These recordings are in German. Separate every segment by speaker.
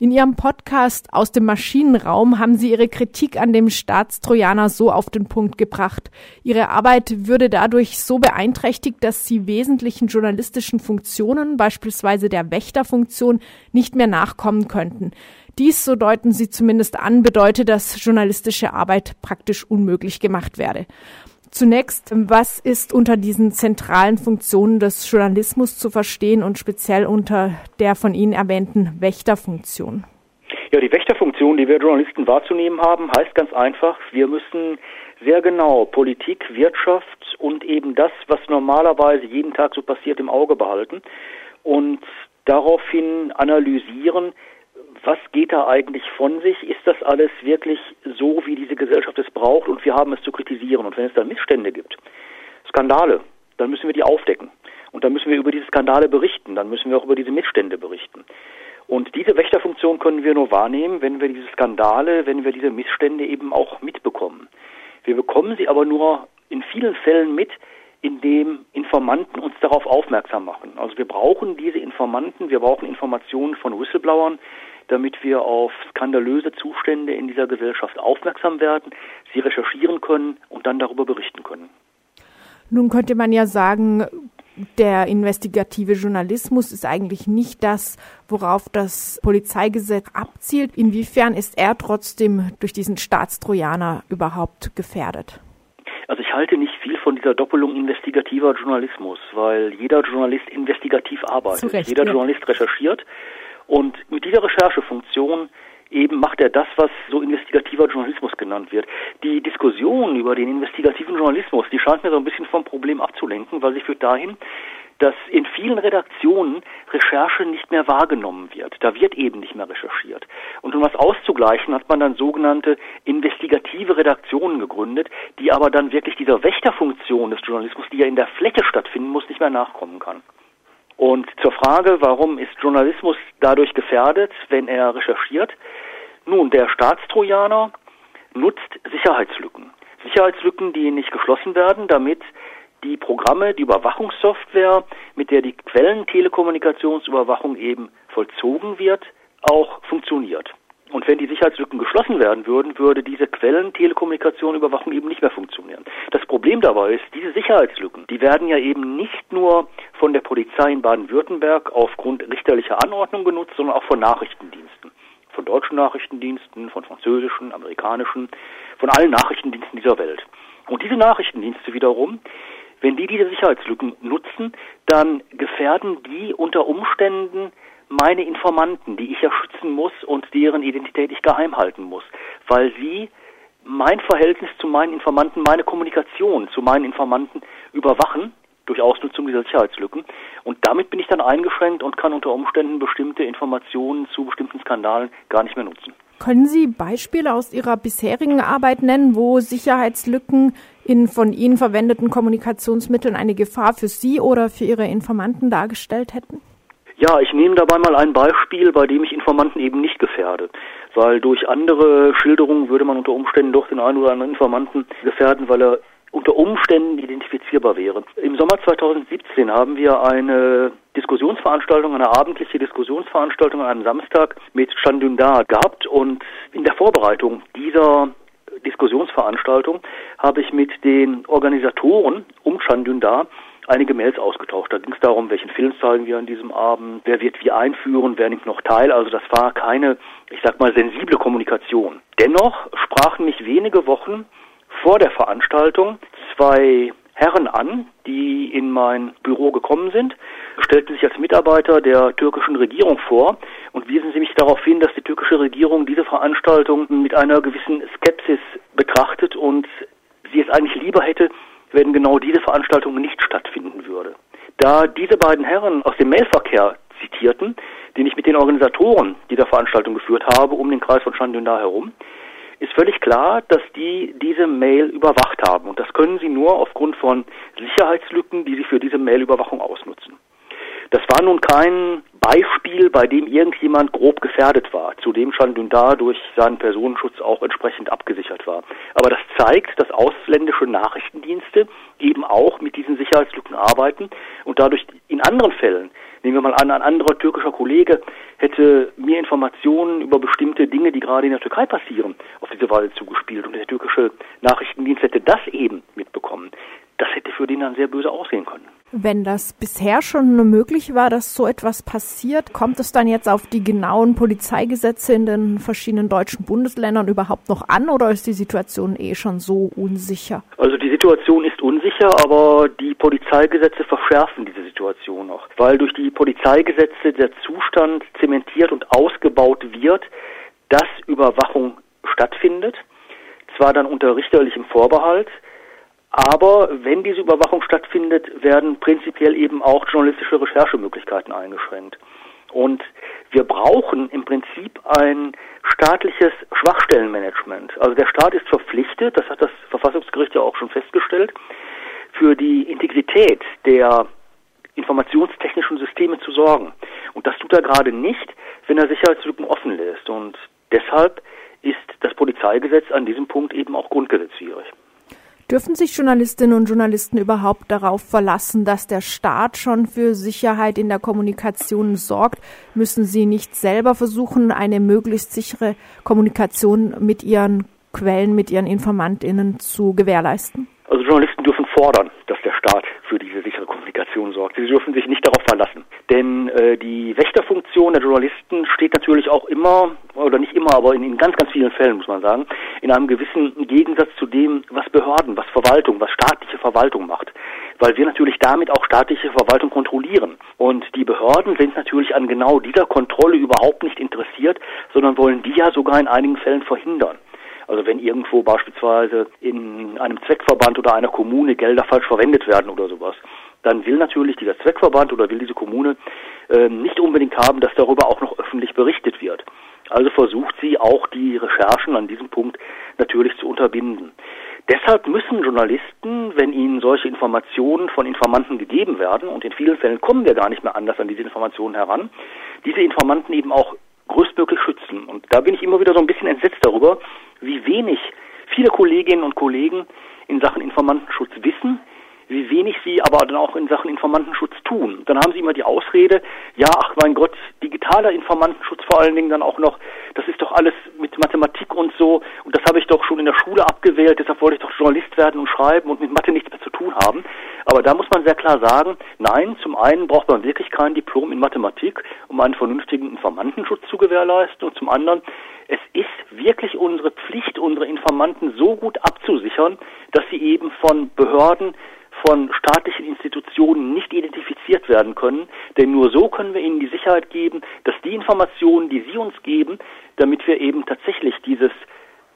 Speaker 1: In Ihrem Podcast aus dem Maschinenraum haben Sie Ihre Kritik an dem Staatstrojaner so auf den Punkt gebracht. Ihre Arbeit würde dadurch so beeinträchtigt, dass Sie wesentlichen journalistischen Funktionen, beispielsweise der Wächterfunktion, nicht mehr nachkommen könnten. Dies, so deuten Sie zumindest an, bedeutet, dass journalistische Arbeit praktisch unmöglich gemacht werde. Zunächst, was ist unter diesen zentralen Funktionen des Journalismus zu verstehen und speziell unter der von Ihnen erwähnten Wächterfunktion?
Speaker 2: Ja, die Wächterfunktion, die wir Journalisten wahrzunehmen haben, heißt ganz einfach, wir müssen sehr genau Politik, Wirtschaft und eben das, was normalerweise jeden Tag so passiert, im Auge behalten und daraufhin analysieren, was geht da eigentlich von sich? Ist das alles wirklich so, wie diese Gesellschaft es braucht und wir haben es zu kritisieren? Und wenn es da Missstände gibt, Skandale, dann müssen wir die aufdecken. Und dann müssen wir über diese Skandale berichten, dann müssen wir auch über diese Missstände berichten. Und diese Wächterfunktion können wir nur wahrnehmen, wenn wir diese Skandale, wenn wir diese Missstände eben auch mitbekommen. Wir bekommen sie aber nur in vielen Fällen mit, indem Informanten uns darauf aufmerksam machen. Also wir brauchen diese Informanten, wir brauchen Informationen von Whistleblowern, damit wir auf skandalöse Zustände in dieser Gesellschaft aufmerksam werden, sie recherchieren können und dann darüber berichten können.
Speaker 1: Nun könnte man ja sagen, der investigative Journalismus ist eigentlich nicht das, worauf das Polizeigesetz abzielt. Inwiefern ist er trotzdem durch diesen Staatstrojaner überhaupt gefährdet?
Speaker 2: Also ich halte nicht viel von dieser Doppelung investigativer Journalismus, weil jeder Journalist investigativ arbeitet. Recht, jeder ja. Journalist recherchiert und mit dieser Recherchefunktion eben macht er das, was so investigativer Journalismus genannt wird. Die Diskussion über den investigativen Journalismus, die scheint mir so ein bisschen vom Problem abzulenken, weil sie führt dahin, dass in vielen Redaktionen Recherche nicht mehr wahrgenommen wird. Da wird eben nicht mehr recherchiert. Und um das auszugleichen, hat man dann sogenannte investigative Redaktionen gegründet, die aber dann wirklich dieser Wächterfunktion des Journalismus, die ja in der Fläche stattfinden muss, nicht mehr nachkommen kann. Und zur Frage, warum ist Journalismus dadurch gefährdet, wenn er recherchiert? Nun, der Staatstrojaner nutzt Sicherheitslücken. Sicherheitslücken, die nicht geschlossen werden, damit die Programme, die Überwachungssoftware, mit der die Quellentelekommunikationsüberwachung eben vollzogen wird, auch funktioniert. Und wenn die Sicherheitslücken geschlossen werden würden, würde diese Quellentelekommunikation-Überwachung eben nicht mehr funktionieren. Das Problem dabei ist, diese Sicherheitslücken, die werden ja eben nicht nur von der Polizei in Baden-Württemberg aufgrund richterlicher Anordnung genutzt, sondern auch von Nachrichtendiensten. Von deutschen Nachrichtendiensten, von französischen, amerikanischen, von allen Nachrichtendiensten dieser Welt. Und diese Nachrichtendienste wiederum, wenn die diese Sicherheitslücken nutzen, dann gefährden die unter Umständen meine Informanten, die ich ja schützen muss und deren Identität ich geheim halten muss, weil sie mein Verhältnis zu meinen Informanten, meine Kommunikation zu meinen Informanten überwachen durch Ausnutzung dieser Sicherheitslücken. Und damit bin ich dann eingeschränkt und kann unter Umständen bestimmte Informationen zu bestimmten Skandalen gar nicht mehr nutzen.
Speaker 1: Können Sie Beispiele aus Ihrer bisherigen Arbeit nennen, wo Sicherheitslücken in von Ihnen verwendeten Kommunikationsmitteln eine Gefahr für Sie oder für Ihre Informanten dargestellt hätten?
Speaker 2: Ja, ich nehme dabei mal ein Beispiel, bei dem ich Informanten eben nicht gefährde. Weil durch andere Schilderungen würde man unter Umständen doch den einen oder anderen Informanten gefährden, weil er unter Umständen identifizierbar wäre. Im Sommer 2017 haben wir eine Diskussionsveranstaltung, eine abendliche Diskussionsveranstaltung an einem Samstag mit Chandundar gehabt und in der Vorbereitung dieser Diskussionsveranstaltung habe ich mit den Organisatoren um Chandundar einige Mails ausgetauscht. Da ging es darum, welchen Film zeigen wir an diesem Abend, wer wird wie einführen, wer nimmt noch teil. Also das war keine, ich sag mal, sensible Kommunikation. Dennoch sprachen mich wenige Wochen vor der Veranstaltung zwei Herren an, die in mein Büro gekommen sind, stellten sich als Mitarbeiter der türkischen Regierung vor und wiesen sie mich darauf hin, dass die türkische Regierung diese Veranstaltung mit einer gewissen Skepsis betrachtet und sie es eigentlich lieber hätte, wenn genau diese Veranstaltung nicht stattfinden würde. Da diese beiden Herren aus dem Mailverkehr zitierten, den ich mit den Organisatoren dieser Veranstaltung geführt habe, um den Kreis von Chandundar herum, ist völlig klar, dass die diese Mail überwacht haben. Und das können sie nur aufgrund von Sicherheitslücken, die sie für diese Mailüberwachung ausnutzen. Das war nun kein Beispiel, bei dem irgendjemand grob gefährdet war, zu dem Chandundar durch seinen Personenschutz auch entsprechend abgesichert war. Aber das zeigt, dass ausländische Nachrichtendienste eben auch mit diesen Sicherheitslücken arbeiten und dadurch in anderen Fällen, nehmen wir mal an, ein anderer türkischer Kollege hätte mir Informationen über bestimmte Dinge, die gerade in der Türkei passieren, auf diese Weise zugespielt. Und der türkische Nachrichtendienst hätte das eben mitbekommen. Das hätte für den dann sehr böse aussehen können.
Speaker 1: Wenn das bisher schon möglich war, dass so etwas passiert, kommt es dann jetzt auf die genauen Polizeigesetze in den verschiedenen deutschen Bundesländern überhaupt noch an oder ist die Situation eh schon so unsicher?
Speaker 2: Also die Situation ist unsicher, aber die Polizeigesetze verschärfen diese Situation noch, weil durch die Polizeigesetze der Zustand zementiert und ausgebaut wird, dass Überwachung stattfindet, zwar dann unter richterlichem Vorbehalt, aber wenn diese Überwachung stattfindet, werden prinzipiell eben auch journalistische Recherchemöglichkeiten eingeschränkt. Und wir brauchen im Prinzip ein staatliches Schwachstellenmanagement. Also der Staat ist verpflichtet, das hat das Verfassungsgericht ja auch schon festgestellt, für die Integrität der informationstechnischen Systeme zu sorgen. Und das tut er gerade nicht, wenn er Sicherheitslücken offen lässt. Und deshalb ist das Polizeigesetz an diesem Punkt eben auch grundgesetzwidrig.
Speaker 1: Dürfen sich Journalistinnen und Journalisten überhaupt darauf verlassen, dass der Staat schon für Sicherheit in der Kommunikation sorgt? Müssen sie nicht selber versuchen, eine möglichst sichere Kommunikation mit ihren Quellen, mit ihren Informantinnen zu gewährleisten?
Speaker 2: Also fordern, dass der Staat für diese sichere Kommunikation sorgt. Sie dürfen sich nicht darauf verlassen. Denn äh, die Wächterfunktion der Journalisten steht natürlich auch immer, oder nicht immer, aber in, in ganz, ganz vielen Fällen, muss man sagen, in einem gewissen Gegensatz zu dem, was Behörden, was Verwaltung, was staatliche Verwaltung macht. Weil wir natürlich damit auch staatliche Verwaltung kontrollieren. Und die Behörden sind natürlich an genau dieser Kontrolle überhaupt nicht interessiert, sondern wollen die ja sogar in einigen Fällen verhindern. Also wenn irgendwo beispielsweise in einem Zweckverband oder einer Kommune Gelder falsch verwendet werden oder sowas, dann will natürlich dieser Zweckverband oder will diese Kommune äh, nicht unbedingt haben, dass darüber auch noch öffentlich berichtet wird. Also versucht sie auch die Recherchen an diesem Punkt natürlich zu unterbinden. Deshalb müssen Journalisten, wenn ihnen solche Informationen von Informanten gegeben werden, und in vielen Fällen kommen wir gar nicht mehr anders an diese Informationen heran, diese Informanten eben auch größtmöglich schützen. Und da bin ich immer wieder so ein bisschen entsetzt darüber, wie wenig viele Kolleginnen und Kollegen in Sachen Informantenschutz wissen, wie wenig sie aber dann auch in Sachen Informantenschutz tun. Dann haben sie immer die Ausrede, ja, ach mein Gott, digitaler Informantenschutz vor allen Dingen dann auch noch, das ist doch alles mit Mathematik und so das habe ich doch schon in der Schule abgewählt, deshalb wollte ich doch Journalist werden und schreiben und mit Mathe nichts mehr zu tun haben. Aber da muss man sehr klar sagen, nein, zum einen braucht man wirklich kein Diplom in Mathematik, um einen vernünftigen Informantenschutz zu gewährleisten und zum anderen es ist wirklich unsere Pflicht, unsere Informanten so gut abzusichern, dass sie eben von Behörden von staatlichen Institutionen nicht identifiziert werden können, denn nur so können wir ihnen die Sicherheit geben, dass die Informationen, die sie uns geben, damit wir eben tatsächlich dieses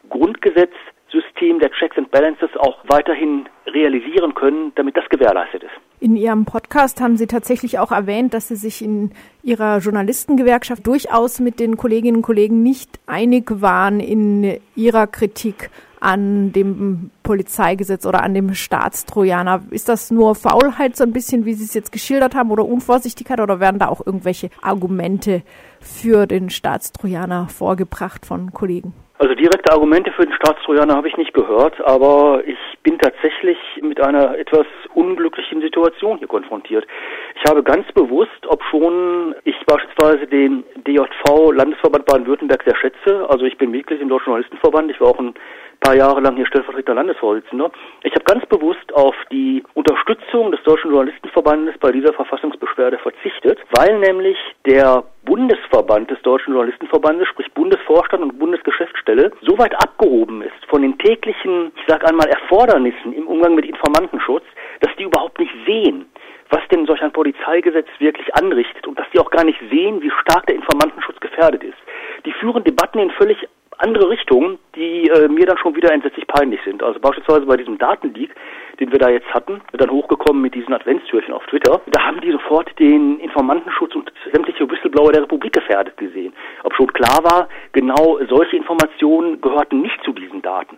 Speaker 2: Grundgesetzsystem der Checks and Balances auch weiterhin realisieren können, damit das gewährleistet ist.
Speaker 1: In Ihrem Podcast haben Sie tatsächlich auch erwähnt, dass Sie sich in Ihrer Journalistengewerkschaft durchaus mit den Kolleginnen und Kollegen nicht einig waren in ihrer Kritik an dem Polizeigesetz oder an dem Staatstrojaner. Ist das nur Faulheit so ein bisschen, wie Sie es jetzt geschildert haben, oder Unvorsichtigkeit, oder werden da auch irgendwelche Argumente für den Staatstrojaner vorgebracht von Kollegen?
Speaker 2: Also direkte Argumente für den Staatstrojaner habe ich nicht gehört, aber ich bin tatsächlich mit einer etwas unglücklichen Situation hier konfrontiert. Ich habe ganz bewusst, ob schon ich beispielsweise den DJV Landesverband Baden-Württemberg sehr schätze, also ich bin Mitglied im Deutschen Journalistenverband, ich war auch ein paar Jahre lang hier stellvertretender Landesvorsitzender. Ich habe ganz bewusst auf die Unterstützung des Deutschen Journalistenverbandes bei dieser Verfassungsbeschwerde verzichtet, weil nämlich der Bundesverband des Deutschen Journalistenverbandes, sprich Bundesvorstand und Bundesgeschäftsstelle, so weit abgehoben ist von den täglichen, ich sage einmal, Erfordernissen im Umgang mit Informantenschutz, dass die überhaupt nicht sehen, was denn solch ein Polizeigesetz wirklich anrichtet und dass die auch gar nicht sehen, wie stark der Informantenschutz gefährdet ist. Die führen Debatten in völlig andere Richtungen, die äh, mir dann schon wieder entsetzlich peinlich sind. Also beispielsweise bei diesem Datenleak, den wir da jetzt hatten, dann hochgekommen mit diesen Adventstürchen auf Twitter, da haben die sofort den Informantenschutz und sämtliche Whistleblower der Republik gefährdet gesehen. Ob schon klar war, genau solche Informationen gehörten nicht zu diesen Daten.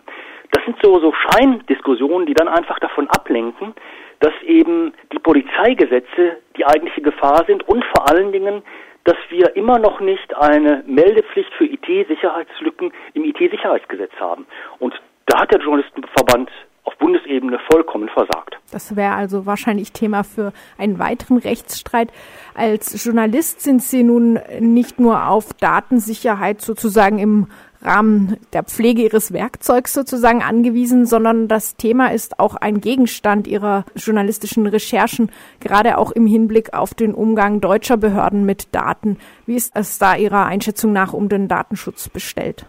Speaker 2: Das sind so, so Scheindiskussionen, die dann einfach davon ablenken, dass eben die Polizeigesetze die eigentliche Gefahr sind und vor allen Dingen dass wir immer noch nicht eine Meldepflicht für IT-Sicherheitslücken im IT-Sicherheitsgesetz haben. Und da hat der Journalistenverband auf Bundesebene vollkommen versagt.
Speaker 1: Das wäre also wahrscheinlich Thema für einen weiteren Rechtsstreit. Als Journalist sind Sie nun nicht nur auf Datensicherheit sozusagen im Rahmen der Pflege ihres Werkzeugs sozusagen angewiesen, sondern das Thema ist auch ein Gegenstand ihrer journalistischen Recherchen, gerade auch im Hinblick auf den Umgang deutscher Behörden mit Daten. Wie ist es da Ihrer Einschätzung nach um den Datenschutz bestellt?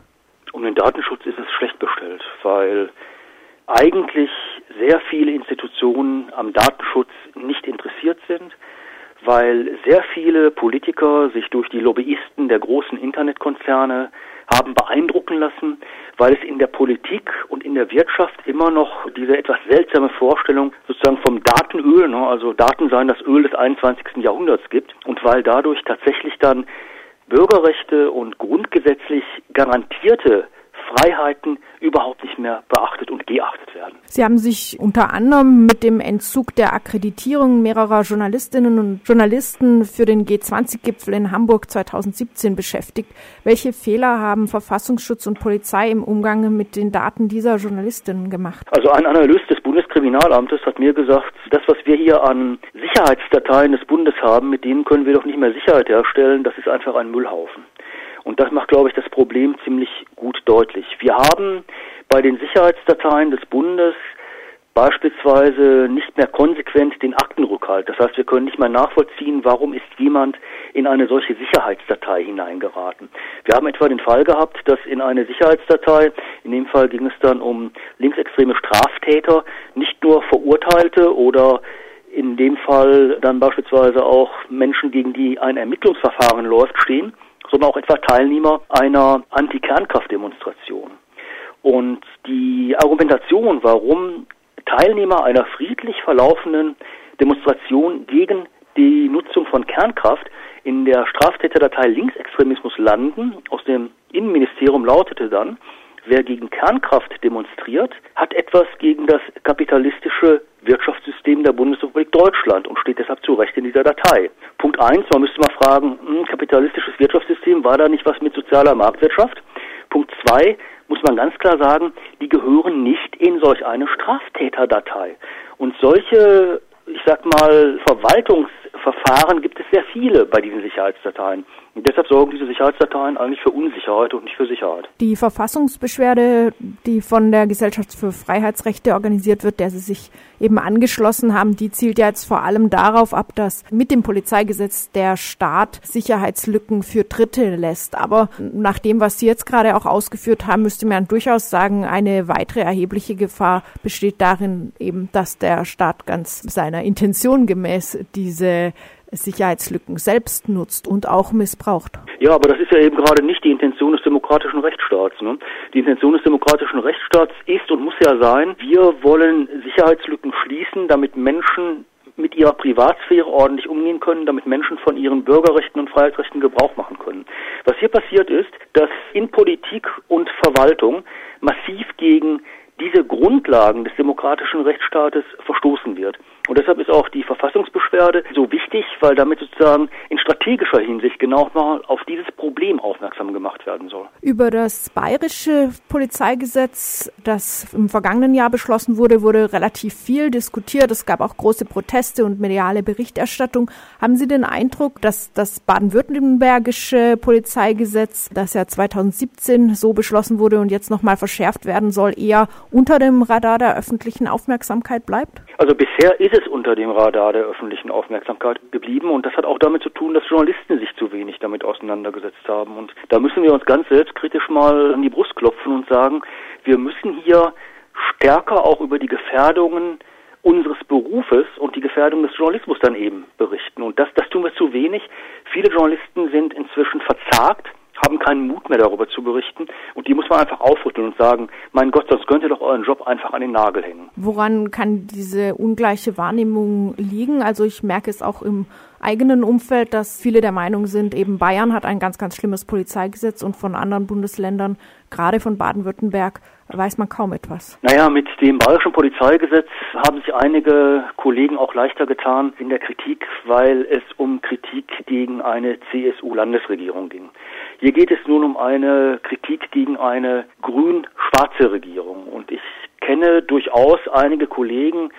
Speaker 2: Um den Datenschutz ist es schlecht bestellt, weil eigentlich sehr viele Institutionen am Datenschutz nicht interessiert sind, weil sehr viele Politiker sich durch die Lobbyisten der großen Internetkonzerne haben beeindrucken lassen, weil es in der Politik und in der Wirtschaft immer noch diese etwas seltsame Vorstellung sozusagen vom Datenöl, ne, also Daten seien das Öl des 21. Jahrhunderts gibt und weil dadurch tatsächlich dann Bürgerrechte und grundgesetzlich garantierte Freiheiten überhaupt nicht mehr beachtet und geachtet werden.
Speaker 1: Sie haben sich unter anderem mit dem Entzug der Akkreditierung mehrerer Journalistinnen und Journalisten für den G20-Gipfel in Hamburg 2017 beschäftigt. Welche Fehler haben Verfassungsschutz und Polizei im Umgang mit den Daten dieser Journalistinnen gemacht?
Speaker 2: Also ein Analyst des Bundeskriminalamtes hat mir gesagt, das, was wir hier an Sicherheitsdateien des Bundes haben, mit denen können wir doch nicht mehr Sicherheit herstellen, das ist einfach ein Müllhaufen. Und das macht, glaube ich, das Problem ziemlich gut deutlich. Wir haben bei den Sicherheitsdateien des Bundes beispielsweise nicht mehr konsequent den Aktenrückhalt. Das heißt, wir können nicht mehr nachvollziehen, warum ist jemand in eine solche Sicherheitsdatei hineingeraten. Wir haben etwa den Fall gehabt, dass in eine Sicherheitsdatei, in dem Fall ging es dann um linksextreme Straftäter, nicht nur Verurteilte oder in dem Fall dann beispielsweise auch Menschen, gegen die ein Ermittlungsverfahren läuft, stehen, sondern auch etwa Teilnehmer einer Anti-Kernkraft-Demonstration. Und die Argumentation, warum Teilnehmer einer friedlich verlaufenden Demonstration gegen die Nutzung von Kernkraft in der Straftäterdatei Linksextremismus landen, aus dem Innenministerium lautete dann, wer gegen Kernkraft demonstriert, hat etwas gegen das kapitalistische Wirtschaftssystem der Bundesrepublik Deutschland und steht deshalb zu Recht in dieser Datei. Punkt eins, man müsste mal fragen, hm, kapitalistisches Wirtschaftssystem, war da nicht was mit sozialer Marktwirtschaft? Punkt zwei, muss man ganz klar sagen, die gehören nicht in solch eine Straftäterdatei. Und solche, ich sag mal, Verwaltungsverfahren gibt es sehr viele bei diesen Sicherheitsdateien. Und deshalb sorgen diese Sicherheitsdateien eigentlich für Unsicherheit und nicht für Sicherheit.
Speaker 1: Die Verfassungsbeschwerde, die von der Gesellschaft für Freiheitsrechte organisiert wird, der Sie sich eben angeschlossen haben, die zielt ja jetzt vor allem darauf ab, dass mit dem Polizeigesetz der Staat Sicherheitslücken für Dritte lässt. Aber nach dem, was Sie jetzt gerade auch ausgeführt haben, müsste man durchaus sagen, eine weitere erhebliche Gefahr besteht darin eben, dass der Staat ganz seiner Intention gemäß diese Sicherheitslücken selbst nutzt und auch missbraucht.
Speaker 2: Ja, aber das ist ja eben gerade nicht die Intention des demokratischen Rechtsstaats. Ne? Die Intention des demokratischen Rechtsstaats ist und muss ja sein, wir wollen Sicherheitslücken schließen, damit Menschen mit ihrer Privatsphäre ordentlich umgehen können, damit Menschen von ihren Bürgerrechten und Freiheitsrechten Gebrauch machen können. Was hier passiert ist, dass in Politik und Verwaltung massiv gegen diese Grundlagen des demokratischen Rechtsstaates verstoßen wird. Und deshalb ist auch die Verfassungsbeschwerde so wichtig, weil damit sozusagen in strategischer Hinsicht genau mal auf dieses Problem aufmerksam gemacht werden soll.
Speaker 1: Über das bayerische Polizeigesetz, das im vergangenen Jahr beschlossen wurde, wurde relativ viel diskutiert. Es gab auch große Proteste und mediale Berichterstattung. Haben Sie den Eindruck, dass das baden-württembergische Polizeigesetz, das ja 2017 so beschlossen wurde und jetzt nochmal verschärft werden soll, eher unter dem Radar der öffentlichen Aufmerksamkeit bleibt?
Speaker 2: Also bisher ist es unter dem Radar der öffentlichen Aufmerksamkeit geblieben und das hat auch damit zu tun, dass Journalisten sich zu wenig damit auseinandergesetzt haben. Und da müssen wir uns ganz selbstkritisch mal an die Brust klopfen und sagen, wir müssen hier stärker auch über die Gefährdungen unseres Berufes und die Gefährdung des Journalismus dann eben berichten. Und das, das tun wir zu wenig. Viele Journalisten sind inzwischen verzagt haben keinen Mut mehr darüber zu berichten und die muss man einfach aufrütteln und sagen, mein Gott, sonst könnt ihr doch euren Job einfach an den Nagel hängen.
Speaker 1: Woran kann diese ungleiche Wahrnehmung liegen? Also ich merke es auch im eigenen Umfeld, dass viele der Meinung sind, eben Bayern hat ein ganz, ganz schlimmes Polizeigesetz und von anderen Bundesländern, gerade von Baden-Württemberg, weiß man kaum etwas.
Speaker 2: Naja, mit dem bayerischen Polizeigesetz haben sich einige Kollegen auch leichter getan in der Kritik, weil es um Kritik gegen eine CSU-Landesregierung ging. Hier geht es nun um eine Kritik gegen eine grün-schwarze Regierung. Und ich kenne durchaus einige Kollegen,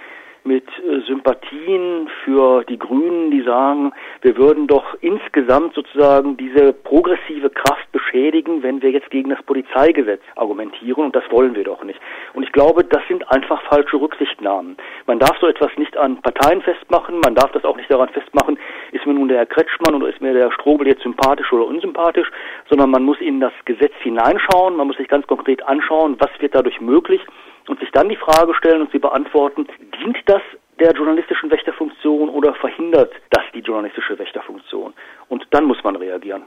Speaker 2: mit äh, Sympathien für die Grünen, die sagen, wir würden doch insgesamt sozusagen diese progressive Kraft beschädigen, wenn wir jetzt gegen das Polizeigesetz argumentieren und das wollen wir doch nicht. Und ich glaube, das sind einfach falsche Rücksichtnahmen. Man darf so etwas nicht an Parteien festmachen, man darf das auch nicht daran festmachen, ist mir nun der Herr Kretschmann oder ist mir der Strobel jetzt sympathisch oder unsympathisch, sondern man muss in das Gesetz hineinschauen, man muss sich ganz konkret anschauen, was wird dadurch möglich und sich dann die Frage stellen und sie beantworten, dient das der journalistischen Wächterfunktion oder verhindert das die journalistische Wächterfunktion? Und dann muss man reagieren.